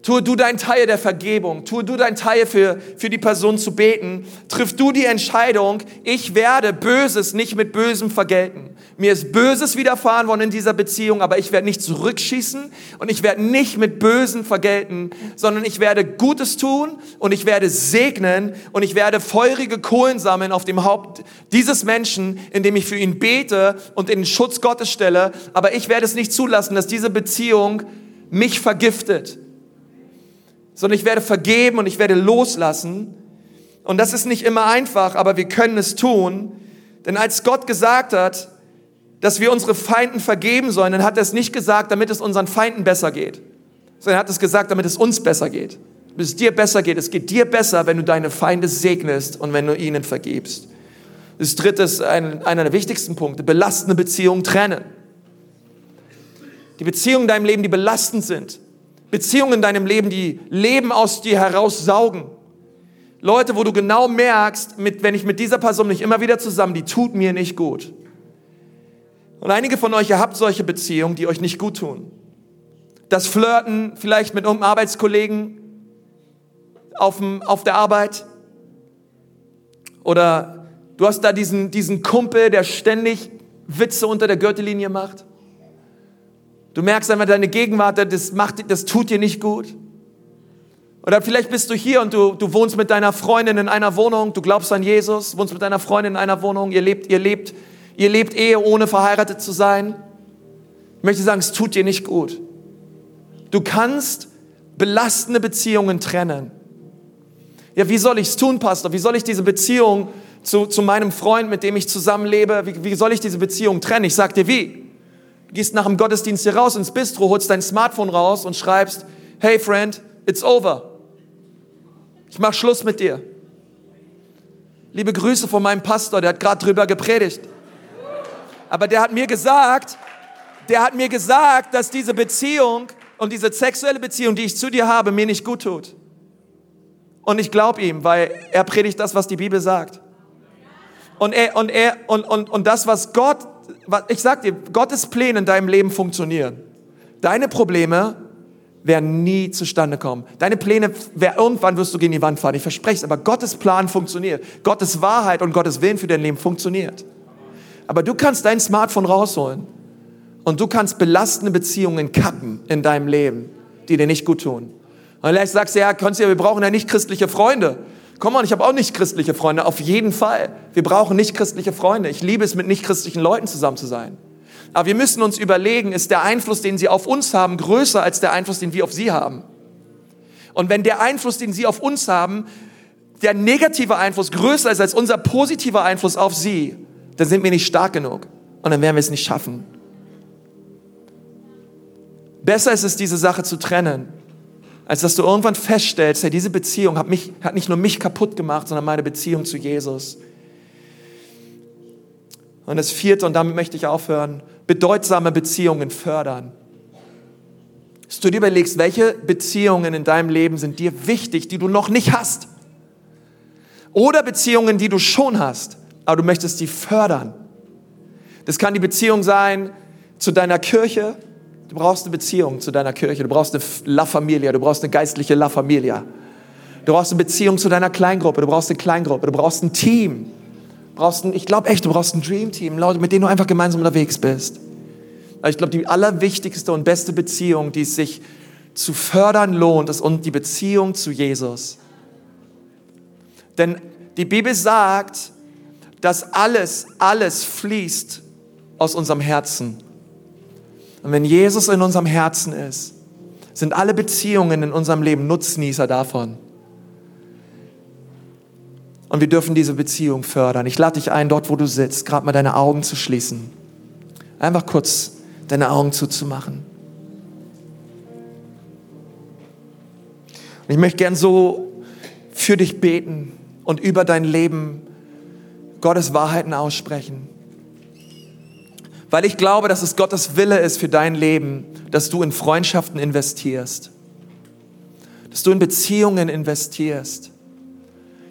Tue du deinen Teil der Vergebung. Tue du deinen Teil für, für die Person zu beten. Triff du die Entscheidung, ich werde Böses nicht mit Bösem vergelten. Mir ist Böses widerfahren worden in dieser Beziehung, aber ich werde nicht zurückschießen und ich werde nicht mit Bösen vergelten, sondern ich werde Gutes tun und ich werde segnen und ich werde feurige Kohlen sammeln auf dem Haupt dieses Menschen, indem ich für ihn bete und in den Schutz Gottes stelle. Aber ich werde es nicht zulassen, dass diese Beziehung mich vergiftet sondern ich werde vergeben und ich werde loslassen. Und das ist nicht immer einfach, aber wir können es tun. Denn als Gott gesagt hat, dass wir unsere Feinden vergeben sollen, dann hat er es nicht gesagt, damit es unseren Feinden besser geht, sondern er hat es gesagt, damit es uns besser geht. Damit es dir besser geht. Es geht dir besser, wenn du deine Feinde segnest und wenn du ihnen vergibst. Das dritte ist ein, einer der wichtigsten Punkte. Belastende Beziehungen trennen. Die Beziehungen in deinem Leben, die belastend sind. Beziehungen in deinem Leben, die Leben aus dir heraussaugen. Leute, wo du genau merkst, mit, wenn ich mit dieser Person nicht immer wieder zusammen, die tut mir nicht gut. Und einige von euch, ihr habt solche Beziehungen, die euch nicht gut tun. Das Flirten vielleicht mit einem Arbeitskollegen auf, dem, auf der Arbeit. Oder du hast da diesen, diesen Kumpel, der ständig Witze unter der Gürtellinie macht. Du merkst einfach, deine Gegenwart, das, macht, das tut dir nicht gut. Oder vielleicht bist du hier und du, du wohnst mit deiner Freundin in einer Wohnung, du glaubst an Jesus, wohnst mit deiner Freundin in einer Wohnung, ihr lebt, ihr lebt, ihr lebt Ehe ohne verheiratet zu sein. Ich möchte sagen, es tut dir nicht gut. Du kannst belastende Beziehungen trennen. Ja, wie soll ich es tun, Pastor? Wie soll ich diese Beziehung zu, zu meinem Freund, mit dem ich zusammenlebe, wie, wie soll ich diese Beziehung trennen? Ich sag dir wie. Gehst nach dem Gottesdienst hier raus ins Bistro, holst dein Smartphone raus und schreibst, hey Friend, it's over. Ich mach Schluss mit dir. Liebe Grüße von meinem Pastor, der hat gerade drüber gepredigt. Aber der hat mir gesagt, der hat mir gesagt, dass diese Beziehung und diese sexuelle Beziehung, die ich zu dir habe, mir nicht gut tut. Und ich glaube ihm, weil er predigt das, was die Bibel sagt. Und er, und er, und, und, und das, was Gott, ich sag dir, Gottes Pläne in deinem Leben funktionieren. Deine Probleme werden nie zustande kommen. Deine Pläne, irgendwann wirst du gegen die Wand fahren, ich verspreche es, aber Gottes Plan funktioniert. Gottes Wahrheit und Gottes Willen für dein Leben funktioniert. Aber du kannst dein Smartphone rausholen und du kannst belastende Beziehungen kappen in deinem Leben, die dir nicht gut tun. Und vielleicht sagst du, ja, kannst du, wir brauchen ja nicht christliche Freunde. Komm mal, ich habe auch nicht christliche Freunde, auf jeden Fall. Wir brauchen nicht christliche Freunde. Ich liebe es, mit nicht christlichen Leuten zusammen zu sein. Aber wir müssen uns überlegen, ist der Einfluss, den sie auf uns haben, größer als der Einfluss, den wir auf sie haben? Und wenn der Einfluss, den sie auf uns haben, der negative Einfluss größer ist als unser positiver Einfluss auf sie, dann sind wir nicht stark genug und dann werden wir es nicht schaffen. Besser ist es, diese Sache zu trennen, als dass du irgendwann feststellst, hey, diese Beziehung hat, mich, hat nicht nur mich kaputt gemacht, sondern meine Beziehung zu Jesus. Und das vierte, und damit möchte ich aufhören, bedeutsame Beziehungen fördern. Dass du dir überlegst, welche Beziehungen in deinem Leben sind dir wichtig, die du noch nicht hast. Oder Beziehungen, die du schon hast, aber du möchtest sie fördern. Das kann die Beziehung sein zu deiner Kirche. Du brauchst eine Beziehung zu deiner Kirche. Du brauchst eine La Familia. Du brauchst eine geistliche La Familia. Du brauchst eine Beziehung zu deiner Kleingruppe. Du brauchst eine Kleingruppe. Du brauchst ein Team brauchst ein, ich glaube echt, du brauchst ein Dream Team, Leute, mit denen du einfach gemeinsam unterwegs bist. ich glaube, die allerwichtigste und beste Beziehung, die es sich zu fördern lohnt, ist die Beziehung zu Jesus. Denn die Bibel sagt, dass alles, alles fließt aus unserem Herzen. Und wenn Jesus in unserem Herzen ist, sind alle Beziehungen in unserem Leben Nutznießer davon. Und wir dürfen diese Beziehung fördern. Ich lade dich ein, dort wo du sitzt, gerade mal deine Augen zu schließen. Einfach kurz deine Augen zuzumachen. Und ich möchte gern so für dich beten und über dein Leben Gottes Wahrheiten aussprechen. Weil ich glaube, dass es Gottes Wille ist für dein Leben, dass du in Freundschaften investierst. Dass du in Beziehungen investierst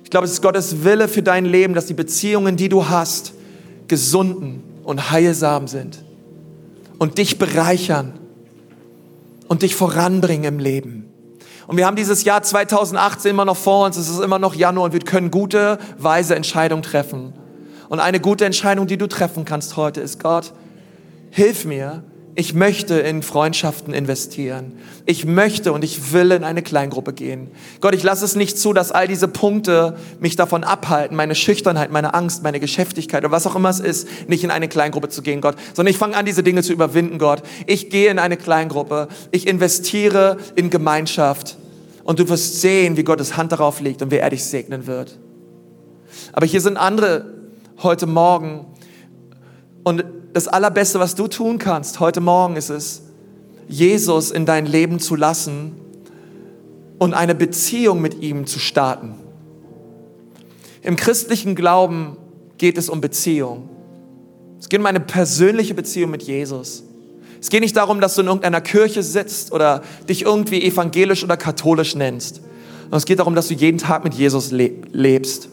ich glaube, es ist Gottes Wille für dein Leben, dass die Beziehungen, die du hast, gesunden und heilsam sind und dich bereichern und dich voranbringen im Leben. Und wir haben dieses Jahr 2018 immer noch vor uns, es ist immer noch Januar und wir können gute, weise Entscheidungen treffen. Und eine gute Entscheidung, die du treffen kannst heute, ist Gott, hilf mir, ich möchte in Freundschaften investieren. Ich möchte und ich will in eine Kleingruppe gehen. Gott, ich lasse es nicht zu, dass all diese Punkte mich davon abhalten, meine Schüchternheit, meine Angst, meine Geschäftigkeit oder was auch immer es ist, nicht in eine Kleingruppe zu gehen, Gott, sondern ich fange an, diese Dinge zu überwinden, Gott. Ich gehe in eine Kleingruppe. Ich investiere in Gemeinschaft. Und du wirst sehen, wie Gottes Hand darauf liegt und wie er dich segnen wird. Aber hier sind andere heute Morgen. Und das Allerbeste, was du tun kannst heute Morgen, ist es, Jesus in dein Leben zu lassen und eine Beziehung mit ihm zu starten. Im christlichen Glauben geht es um Beziehung. Es geht um eine persönliche Beziehung mit Jesus. Es geht nicht darum, dass du in irgendeiner Kirche sitzt oder dich irgendwie evangelisch oder katholisch nennst. Sondern es geht darum, dass du jeden Tag mit Jesus lebst.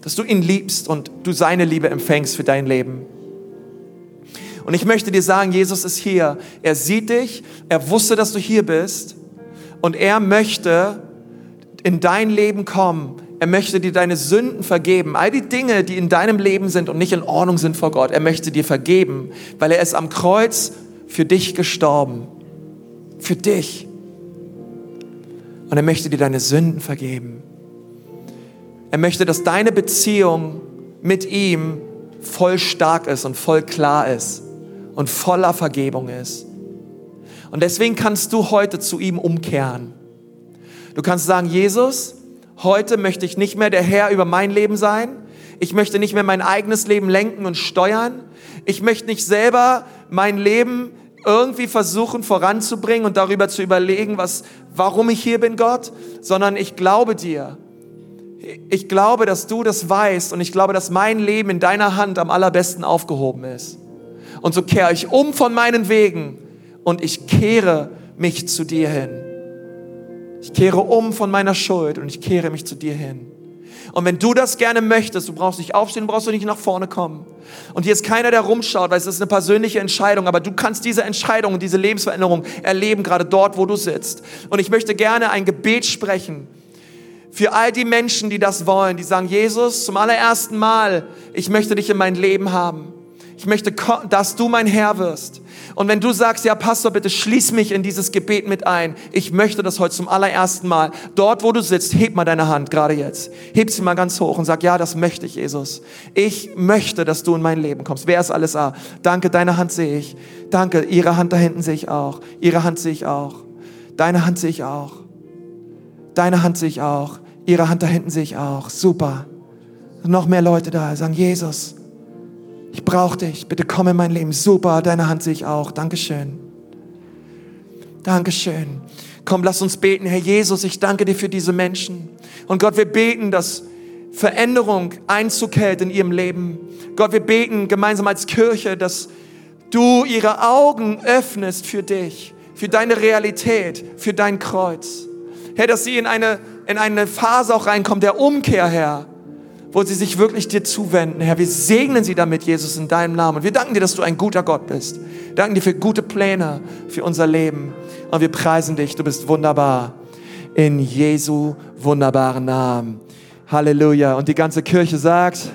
Dass du ihn liebst und du seine Liebe empfängst für dein Leben. Und ich möchte dir sagen, Jesus ist hier. Er sieht dich. Er wusste, dass du hier bist. Und er möchte in dein Leben kommen. Er möchte dir deine Sünden vergeben. All die Dinge, die in deinem Leben sind und nicht in Ordnung sind vor Gott. Er möchte dir vergeben, weil er ist am Kreuz für dich gestorben. Für dich. Und er möchte dir deine Sünden vergeben. Er möchte, dass deine Beziehung mit ihm voll stark ist und voll klar ist und voller Vergebung ist. Und deswegen kannst du heute zu ihm umkehren. Du kannst sagen, Jesus, heute möchte ich nicht mehr der Herr über mein Leben sein. Ich möchte nicht mehr mein eigenes Leben lenken und steuern. Ich möchte nicht selber mein Leben irgendwie versuchen voranzubringen und darüber zu überlegen, was, warum ich hier bin, Gott, sondern ich glaube dir. Ich glaube, dass du das weißt und ich glaube, dass mein Leben in deiner Hand am allerbesten aufgehoben ist. Und so kehre ich um von meinen Wegen und ich kehre mich zu dir hin. Ich kehre um von meiner Schuld und ich kehre mich zu dir hin. Und wenn du das gerne möchtest, du brauchst nicht aufstehen, brauchst du nicht nach vorne kommen. Und hier ist keiner, der rumschaut, weil es ist eine persönliche Entscheidung, aber du kannst diese Entscheidung und diese Lebensveränderung erleben, gerade dort, wo du sitzt. Und ich möchte gerne ein Gebet sprechen für all die Menschen, die das wollen, die sagen, Jesus, zum allerersten Mal, ich möchte dich in mein Leben haben. Ich möchte, dass du mein Herr wirst. Und wenn du sagst, ja, Pastor, bitte schließ mich in dieses Gebet mit ein. Ich möchte das heute zum allerersten Mal. Dort, wo du sitzt, heb mal deine Hand, gerade jetzt. Heb sie mal ganz hoch und sag, ja, das möchte ich, Jesus. Ich möchte, dass du in mein Leben kommst. Wer ist alles da? Danke, deine Hand sehe ich. Danke, ihre Hand da hinten sehe ich auch. Ihre Hand sehe ich auch. Deine Hand sehe ich auch. Deine Hand sehe ich auch. Ihre Hand da hinten sehe ich auch. Super. Noch mehr Leute da sagen, Jesus, ich brauche dich. Bitte komm in mein Leben. Super, deine Hand sehe ich auch. Dankeschön. Dankeschön. Komm, lass uns beten. Herr Jesus, ich danke dir für diese Menschen. Und Gott, wir beten, dass Veränderung Einzug hält in ihrem Leben. Gott, wir beten gemeinsam als Kirche, dass du ihre Augen öffnest für dich, für deine Realität, für dein Kreuz. Herr, dass sie in eine, in eine Phase auch reinkommt der Umkehr, Herr wo sie sich wirklich dir zuwenden. Herr, wir segnen sie damit, Jesus, in deinem Namen. Und wir danken dir, dass du ein guter Gott bist. Wir danken dir für gute Pläne für unser Leben. Und wir preisen dich, du bist wunderbar. In Jesu wunderbaren Namen. Halleluja. Und die ganze Kirche sagt,